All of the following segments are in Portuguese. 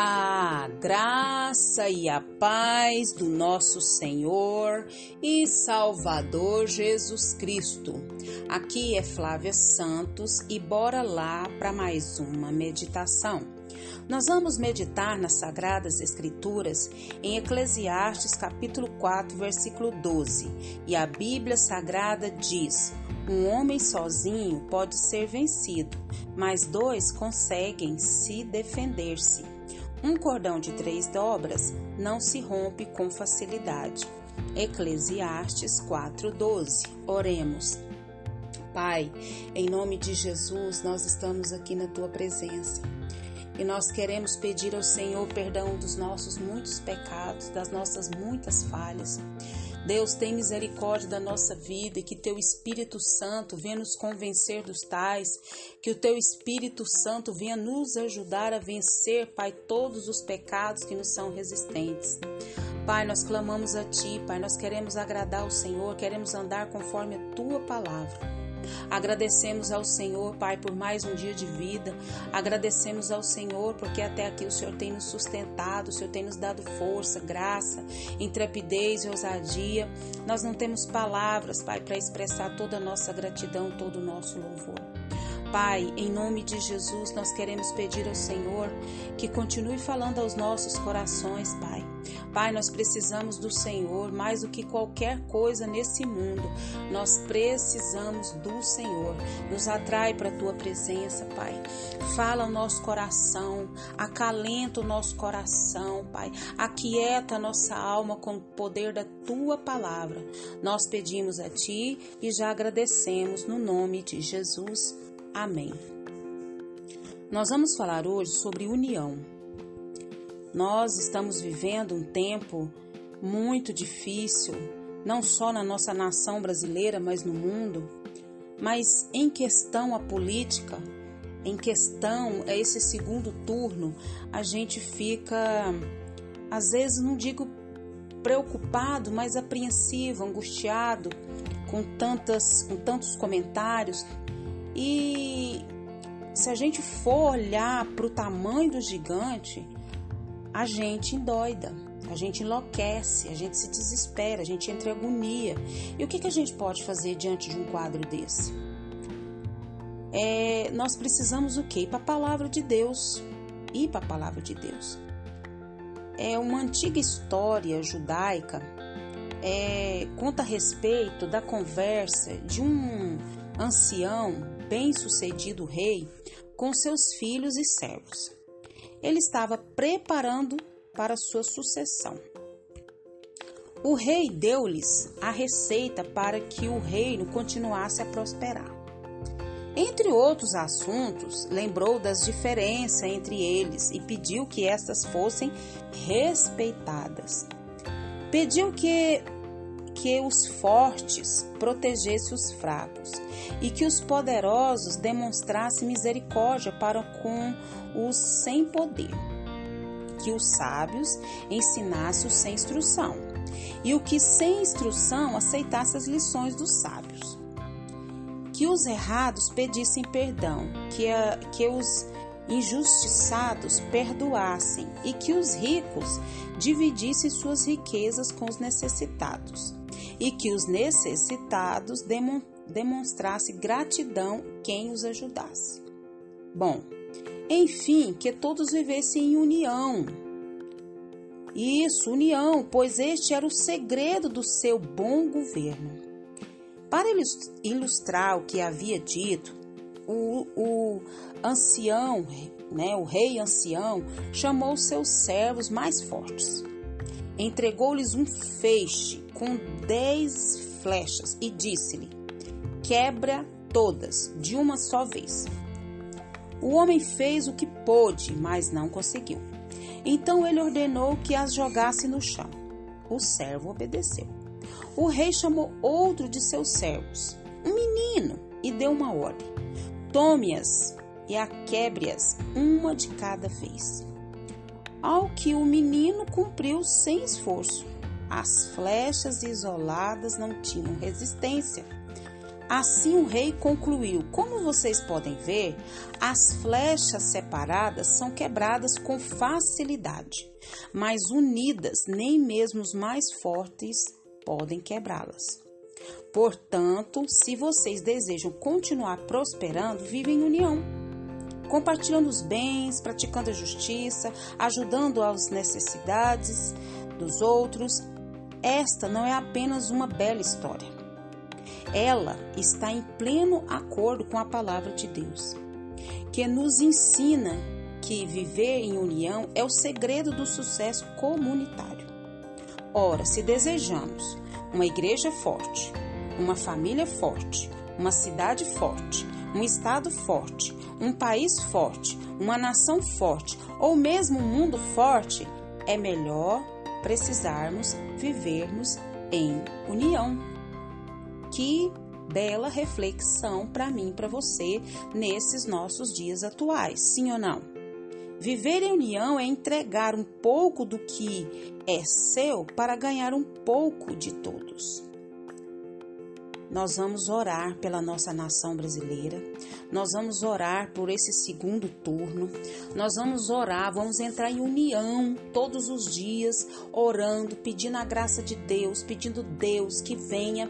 A graça e a paz do nosso Senhor e Salvador Jesus Cristo. Aqui é Flávia Santos e bora lá para mais uma meditação. Nós vamos meditar nas Sagradas Escrituras em Eclesiastes capítulo 4, versículo 12. E a Bíblia Sagrada diz: Um homem sozinho pode ser vencido, mas dois conseguem se defender-se. Um cordão de três dobras não se rompe com facilidade. Eclesiastes 4:12. Oremos. Pai, em nome de Jesus, nós estamos aqui na tua presença. E nós queremos pedir ao Senhor perdão dos nossos muitos pecados, das nossas muitas falhas. Deus, tem misericórdia da nossa vida e que teu Espírito Santo venha nos convencer dos tais, que o teu Espírito Santo venha nos ajudar a vencer, Pai, todos os pecados que nos são resistentes. Pai, nós clamamos a Ti, Pai, nós queremos agradar o Senhor, queremos andar conforme a Tua palavra. Agradecemos ao Senhor, Pai, por mais um dia de vida. Agradecemos ao Senhor porque até aqui o Senhor tem nos sustentado, o Senhor tem nos dado força, graça, intrepidez e ousadia. Nós não temos palavras, Pai, para expressar toda a nossa gratidão, todo o nosso louvor. Pai, em nome de Jesus, nós queremos pedir ao Senhor que continue falando aos nossos corações, Pai. Pai, nós precisamos do Senhor mais do que qualquer coisa nesse mundo. Nós precisamos do Senhor. Nos atrai para a tua presença, Pai. Fala ao nosso coração, acalenta o nosso coração, Pai. Aquieta a nossa alma com o poder da tua palavra. Nós pedimos a ti e já agradecemos no nome de Jesus. Amém. Nós vamos falar hoje sobre união. Nós estamos vivendo um tempo muito difícil, não só na nossa nação brasileira, mas no mundo. Mas em questão a política, em questão a esse segundo turno, a gente fica, às vezes, não digo preocupado, mas apreensivo, angustiado com tantas, com tantos comentários, e se a gente for olhar para o tamanho do gigante, a gente endoida, a gente enlouquece, a gente se desespera, a gente entra em agonia. E o que, que a gente pode fazer diante de um quadro desse? É, nós precisamos o quê? Ir para a palavra de Deus. Ir para a palavra de Deus. É uma antiga história judaica é, conta a respeito da conversa de um ancião bem-sucedido rei com seus filhos e servos. Ele estava preparando para sua sucessão. O rei deu-lhes a receita para que o reino continuasse a prosperar. Entre outros assuntos, lembrou das diferenças entre eles e pediu que estas fossem respeitadas. Pediu que que os fortes protegessem os fracos e que os poderosos demonstrassem misericórdia para com os sem poder, que os sábios ensinassem os sem instrução e o que sem instrução aceitasse as lições dos sábios, que os errados pedissem perdão, que, a, que os injustiçados perdoassem e que os ricos dividissem suas riquezas com os necessitados e que os necessitados demonstrasse gratidão quem os ajudasse. Bom, enfim, que todos vivessem em união. Isso, união, pois este era o segredo do seu bom governo. Para ilustrar o que havia dito, o, o ancião, né, o rei ancião, chamou seus servos mais fortes. Entregou-lhes um feixe com dez flechas e disse-lhe: Quebra todas de uma só vez. O homem fez o que pôde, mas não conseguiu. Então ele ordenou que as jogasse no chão. O servo obedeceu. O rei chamou outro de seus servos, um menino, e deu uma ordem: Tome-as e aquebre-as uma de cada vez. Ao que o menino cumpriu sem esforço. As flechas isoladas não tinham resistência. Assim o rei concluiu: Como vocês podem ver, as flechas separadas são quebradas com facilidade, mas unidas, nem mesmo os mais fortes podem quebrá-las. Portanto, se vocês desejam continuar prosperando, vivem em união, compartilhando os bens, praticando a justiça, ajudando às necessidades dos outros. Esta não é apenas uma bela história ela está em pleno acordo com a palavra de Deus, que nos ensina que viver em união é o segredo do sucesso comunitário. Ora, se desejamos uma igreja forte, uma família forte, uma cidade forte, um estado forte, um país forte, uma nação forte ou mesmo um mundo forte, é melhor precisarmos vivermos em união. Que bela reflexão para mim, para você, nesses nossos dias atuais, sim ou não? Viver em união é entregar um pouco do que é seu para ganhar um pouco de todos. Nós vamos orar pela nossa nação brasileira, nós vamos orar por esse segundo turno, nós vamos orar, vamos entrar em união todos os dias, orando, pedindo a graça de Deus, pedindo Deus que venha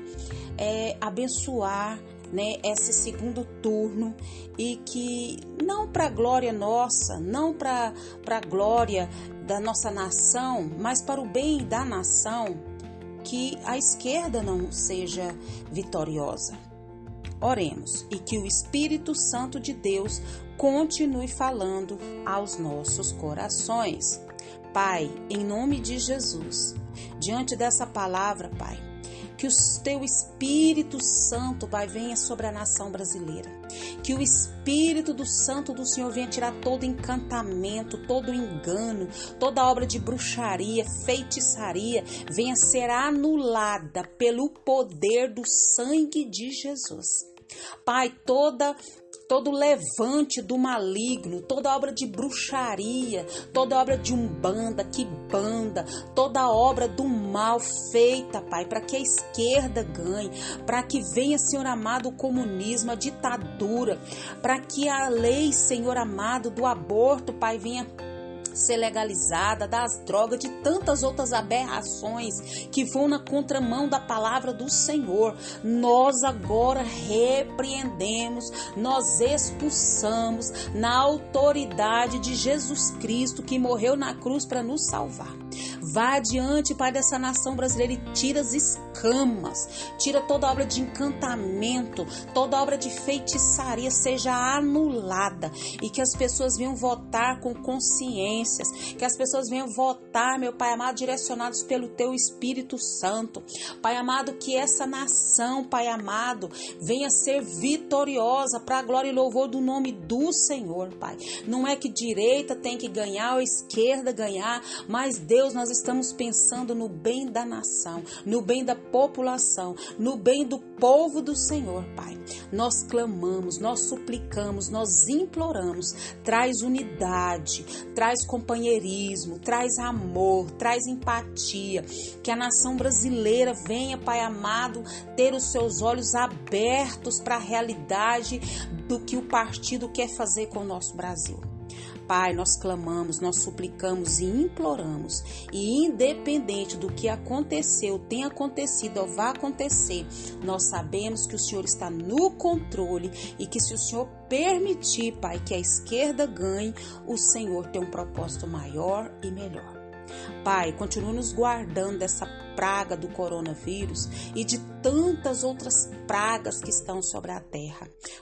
é, abençoar né, esse segundo turno e que não para glória nossa, não para a glória da nossa nação, mas para o bem da nação, que a esquerda não seja vitoriosa. Oremos e que o Espírito Santo de Deus continue falando aos nossos corações. Pai, em nome de Jesus, diante dessa palavra, Pai, que o teu Espírito Santo vai venha sobre a nação brasileira. Que o Espírito do Santo do Senhor venha tirar todo encantamento, todo engano, toda obra de bruxaria, feitiçaria, venha ser anulada pelo poder do sangue de Jesus. Pai, toda todo levante do maligno, toda obra de bruxaria, toda obra de umbanda, que banda, toda obra do mal feita, Pai, para que a esquerda ganhe, para que venha, Senhor amado, o comunismo, a ditadura, para que a lei, Senhor amado, do aborto, Pai, venha ser legalizada, das drogas, de tantas outras aberrações que vão na contramão da palavra do Senhor. Nós agora repreendemos, nós expulsamos na autoridade de Jesus Cristo que morreu na cruz para nos salvar. Vá adiante, Pai, dessa nação brasileira e tira as escamas, tira toda obra de encantamento, toda obra de feitiçaria seja anulada e que as pessoas venham votar com consciências, que as pessoas venham votar, meu Pai amado, direcionados pelo Teu Espírito Santo. Pai amado, que essa nação, Pai amado, venha ser vitoriosa para a glória e louvor do nome do Senhor, Pai. Não é que direita tem que ganhar ou esquerda ganhar, mas Deus, nós estamos pensando no bem da nação, no bem da população, no bem do povo do Senhor, Pai. Nós clamamos, nós suplicamos, nós imploramos. Traz unidade, traz companheirismo, traz amor, traz empatia. Que a nação brasileira venha, Pai amado, ter os seus olhos abertos para a realidade do que o partido quer fazer com o nosso Brasil. Pai, nós clamamos, nós suplicamos e imploramos, e independente do que aconteceu, tem acontecido ou vai acontecer, nós sabemos que o Senhor está no controle e que se o Senhor permitir, Pai, que a esquerda ganhe, o Senhor tem um propósito maior e melhor. Pai, continue nos guardando dessa praga do coronavírus e de tantas outras pragas que estão sobre a terra.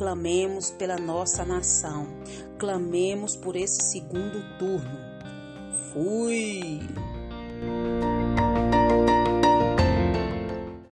Clamemos pela nossa nação, clamemos por esse segundo turno. Fui!